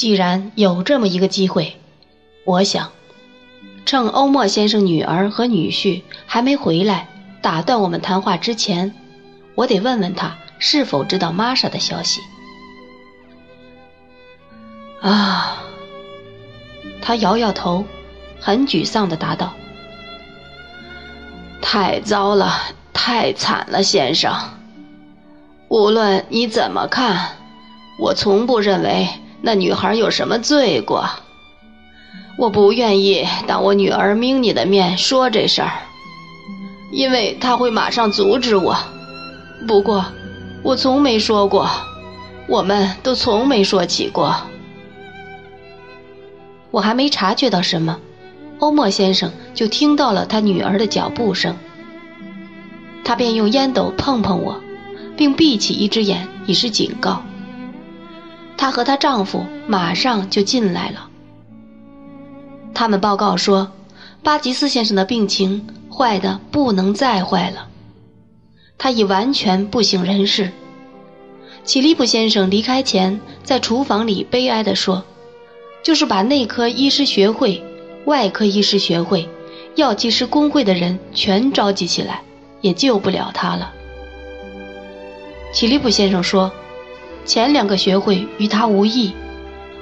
既然有这么一个机会，我想，趁欧莫先生女儿和女婿还没回来，打断我们谈话之前，我得问问他是否知道玛莎的消息。啊，他摇摇头，很沮丧地答道：“太糟了，太惨了，先生。无论你怎么看，我从不认为那女孩有什么罪过。我不愿意当我女儿明你的面说这事儿，因为她会马上阻止我。不过，我从没说过，我们都从没说起过。”我还没察觉到什么，欧莫先生就听到了他女儿的脚步声。他便用烟斗碰碰我，并闭起一只眼以示警告。她和她丈夫马上就进来了。他们报告说，巴吉斯先生的病情坏的不能再坏了，他已完全不省人事。齐利普先生离开前，在厨房里悲哀地说。就是把内科医师学会、外科医师学会、药剂师工会的人全召集起来，也救不了他了。齐利普先生说：“前两个学会与他无益，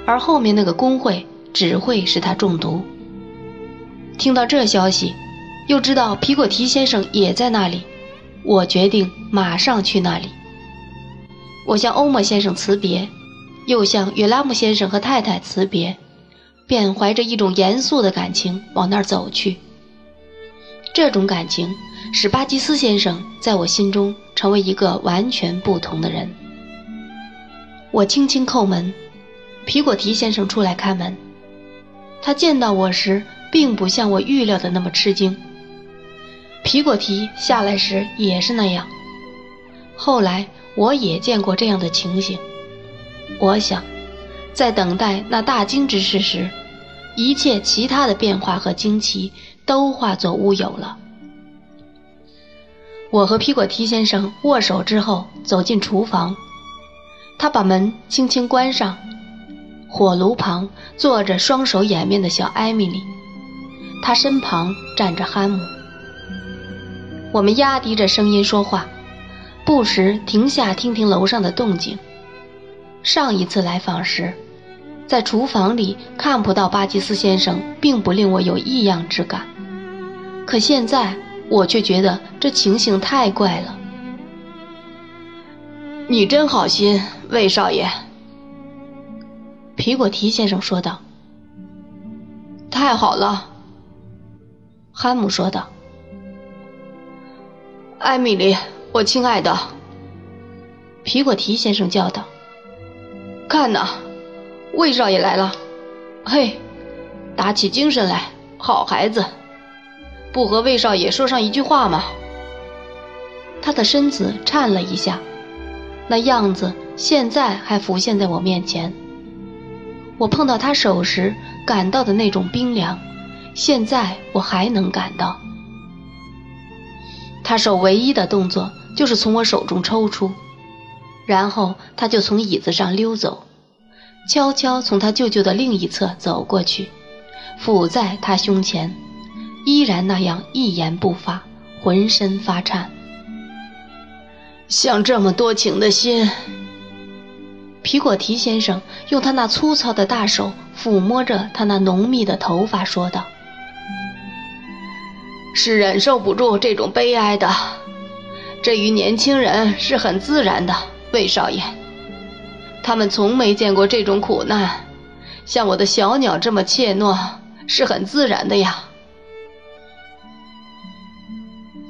而后面那个工会只会使他中毒。”听到这消息，又知道皮果提先生也在那里，我决定马上去那里。我向欧莫先生辞别。又向约拉姆先生和太太辞别，便怀着一种严肃的感情往那儿走去。这种感情使巴基斯先生在我心中成为一个完全不同的人。我轻轻叩门，皮果提先生出来开门。他见到我时，并不像我预料的那么吃惊。皮果提下来时也是那样。后来我也见过这样的情形。我想，在等待那大惊之事时，一切其他的变化和惊奇都化作乌有了。我和皮果提先生握手之后，走进厨房，他把门轻轻关上。火炉旁坐着双手掩面的小艾米丽，她身旁站着汉姆。我们压低着声音说话，不时停下听听楼上的动静。上一次来访时，在厨房里看不到巴基斯先生，并不令我有异样之感。可现在我却觉得这情形太怪了。你真好心，魏少爷。皮果提先生说道。太好了，汉姆说道。艾米丽，我亲爱的。皮果提先生叫道。看呐，魏少爷来了！嘿，打起精神来，好孩子，不和魏少爷说上一句话吗？他的身子颤了一下，那样子现在还浮现在我面前。我碰到他手时感到的那种冰凉，现在我还能感到。他手唯一的动作就是从我手中抽出。然后他就从椅子上溜走，悄悄从他舅舅的另一侧走过去，伏在他胸前，依然那样一言不发，浑身发颤。像这么多情的心，皮果提先生用他那粗糙的大手抚摸着他那浓密的头发，说道：“是忍受不住这种悲哀的，这与年轻人是很自然的。”魏少爷，他们从没见过这种苦难，像我的小鸟这么怯懦是很自然的呀。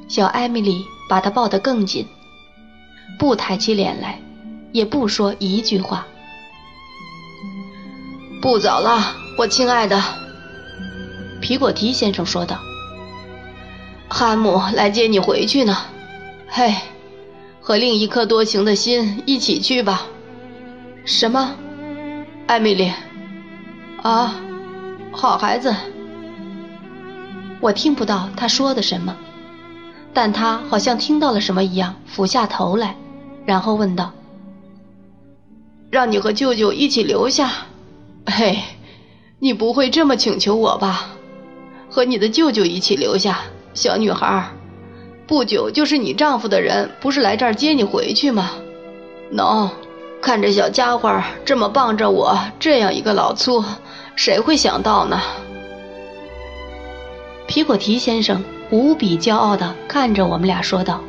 小艾米丽把他抱得更紧，不抬起脸来，也不说一句话。不早了，我亲爱的，皮果提先生说道。汉姆来接你回去呢，嘿。和另一颗多情的心一起去吧。什么，艾米丽？啊，好孩子。我听不到他说的什么，但他好像听到了什么一样，俯下头来，然后问道：“让你和舅舅一起留下？嘿，你不会这么请求我吧？和你的舅舅一起留下，小女孩。不久就是你丈夫的人，不是来这儿接你回去吗？喏，看这小家伙这么傍着我，这样一个老粗，谁会想到呢？皮果提先生无比骄傲地看着我们俩说道：“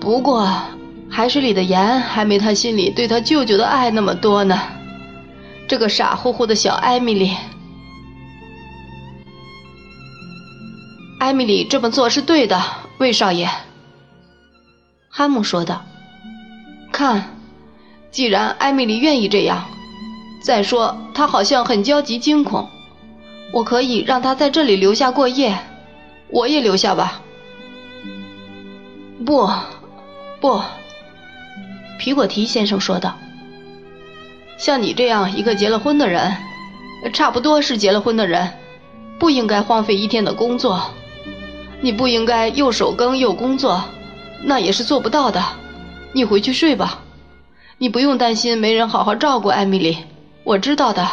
不过，海水里的盐还没他心里对他舅舅的爱那么多呢。这个傻乎乎的小艾米丽，艾米丽这么做是对的，魏少爷。”哈姆说道：“看，既然艾米丽愿意这样，再说她好像很焦急惊恐。”我可以让她在这里留下过夜，我也留下吧。不，不，皮果提先生说道：“像你这样一个结了婚的人，差不多是结了婚的人，不应该荒废一天的工作。你不应该又守更又工作，那也是做不到的。你回去睡吧，你不用担心没人好好照顾艾米丽，我知道的。”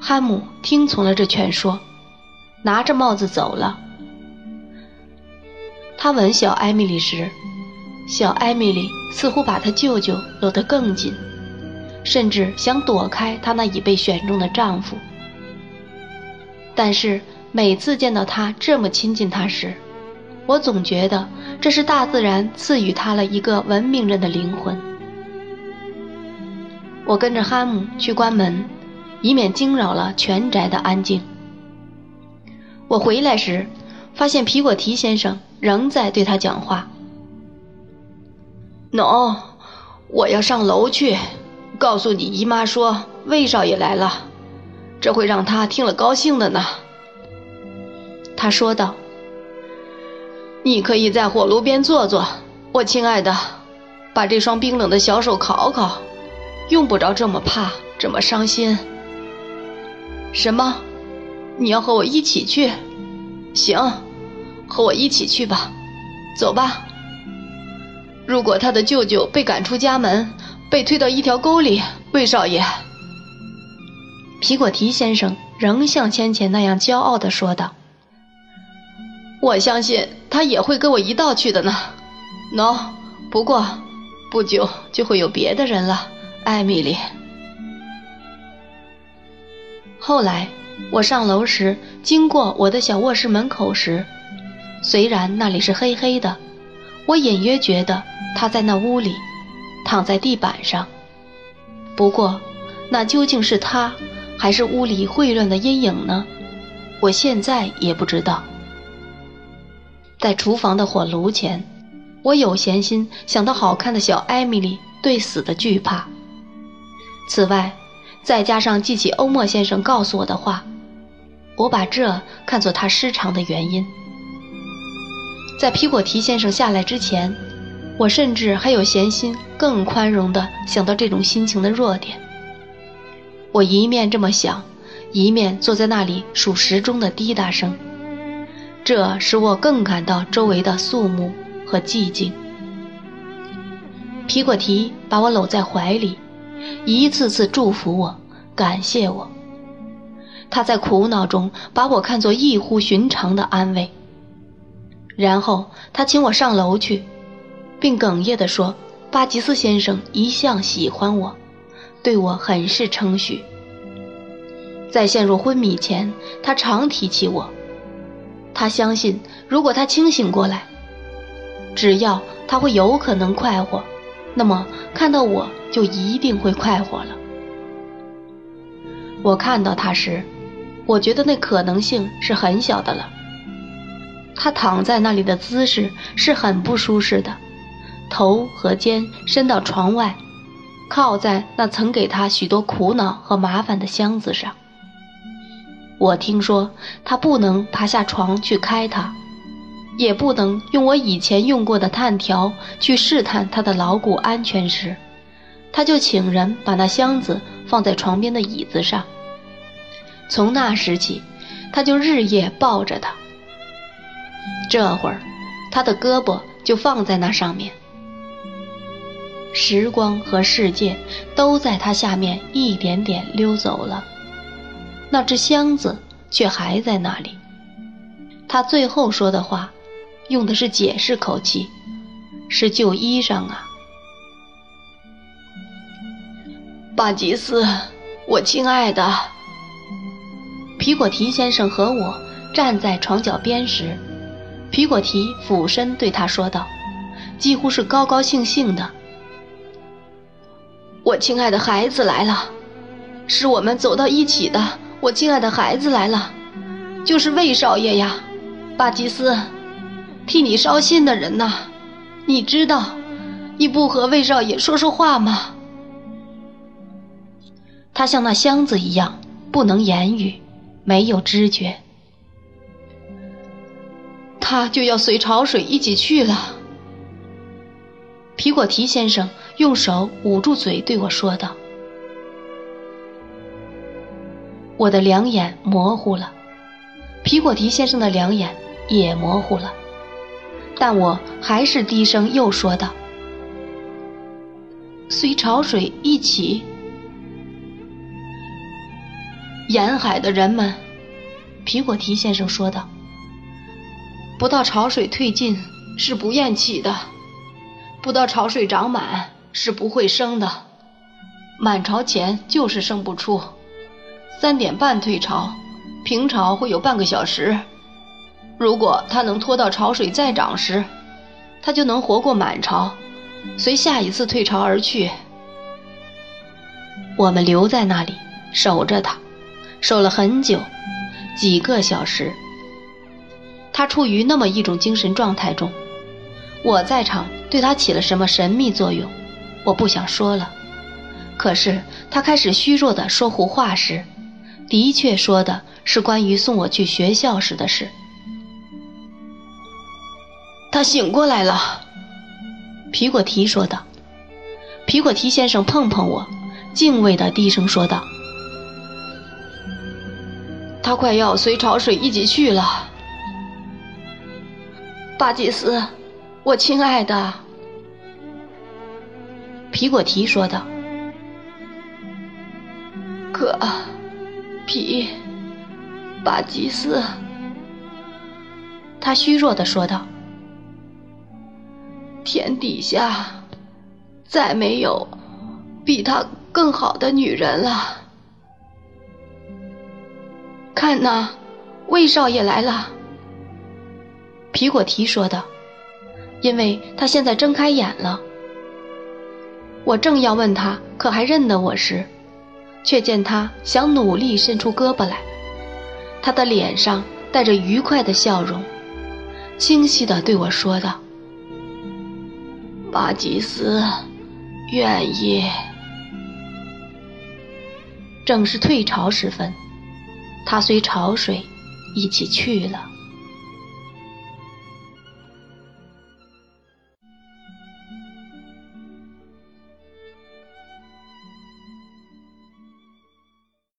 汉姆听从了这劝说，拿着帽子走了。他吻小艾米丽时，小艾米丽似乎把他舅舅搂得更紧，甚至想躲开她那已被选中的丈夫。但是每次见到他这么亲近她时，我总觉得这是大自然赐予他了一个文明人的灵魂。我跟着哈姆去关门。以免惊扰了全宅的安静。我回来时，发现皮果提先生仍在对他讲话。喏，我要上楼去，告诉你姨妈说魏少爷来了，这会让他听了高兴的呢。他说道：“你可以在火炉边坐坐，我亲爱的，把这双冰冷的小手烤烤，用不着这么怕，这么伤心。”什么？你要和我一起去？行，和我一起去吧。走吧。如果他的舅舅被赶出家门，被推到一条沟里，魏少爷，皮果提先生仍像先前那样骄傲地说道：“我相信他也会跟我一道去的呢。喏，不过不久就会有别的人了，艾米丽。”后来，我上楼时经过我的小卧室门口时，虽然那里是黑黑的，我隐约觉得他在那屋里，躺在地板上。不过，那究竟是他，还是屋里混乱的阴影呢？我现在也不知道。在厨房的火炉前，我有闲心想到好看的小艾米丽对死的惧怕。此外，再加上记起欧莫先生告诉我的话，我把这看作他失常的原因。在皮果提先生下来之前，我甚至还有闲心更宽容地想到这种心情的弱点。我一面这么想，一面坐在那里数时钟的滴答声，这使我更感到周围的肃穆和寂静。皮果提把我搂在怀里。一次次祝福我，感谢我。他在苦恼中把我看作异乎寻常的安慰。然后他请我上楼去，并哽咽地说：“巴吉斯先生一向喜欢我，对我很是称许。在陷入昏迷前，他常提起我。他相信，如果他清醒过来，只要他会有可能快活，那么看到我。”就一定会快活了。我看到他时，我觉得那可能性是很小的了。他躺在那里的姿势是很不舒适的，头和肩伸到床外，靠在那曾给他许多苦恼和麻烦的箱子上。我听说他不能爬下床去开它，也不能用我以前用过的探条去试探它的牢固安全时。他就请人把那箱子放在床边的椅子上。从那时起，他就日夜抱着它。这会儿，他的胳膊就放在那上面。时光和世界都在他下面一点点溜走了，那只箱子却还在那里。他最后说的话，用的是解释口气，是旧衣裳啊。巴吉斯，我亲爱的。皮果提先生和我站在床脚边时，皮果提俯身对他说道，几乎是高高兴兴的：“我亲爱的孩子来了，是我们走到一起的。我亲爱的孩子来了，就是魏少爷呀，巴吉斯，替你捎信的人呐。你知道，你不和魏少爷说说话吗？”他像那箱子一样，不能言语，没有知觉。他就要随潮水一起去了。皮果提先生用手捂住嘴对我说道：“我的两眼模糊了，皮果提先生的两眼也模糊了，但我还是低声又说道：‘随潮水一起。’”沿海的人们，皮果提先生说道：“不到潮水退尽是不咽气的，不到潮水涨满是不会生的，满潮前就是生不出。三点半退潮，平潮会有半个小时。如果他能拖到潮水再涨时，他就能活过满潮，随下一次退潮而去。我们留在那里守着他。”守了很久，几个小时。他处于那么一种精神状态中，我在场对他起了什么神秘作用，我不想说了。可是他开始虚弱地说胡话时，的确说的是关于送我去学校时的事。他醒过来了，皮果提说道。皮果提先生碰碰我，敬畏地低声说道。他快要随潮水一起去了，巴基斯，我亲爱的。皮果提说道。可，皮，巴基斯，他虚弱的说道。天底下，再没有比他更好的女人了。看呐，魏少爷来了。皮果提说道：“因为他现在睁开眼了。”我正要问他可还认得我时，却见他想努力伸出胳膊来，他的脸上带着愉快的笑容，清晰地对我说道：“巴吉斯，愿意。”正是退潮时分。他随潮水一起去了。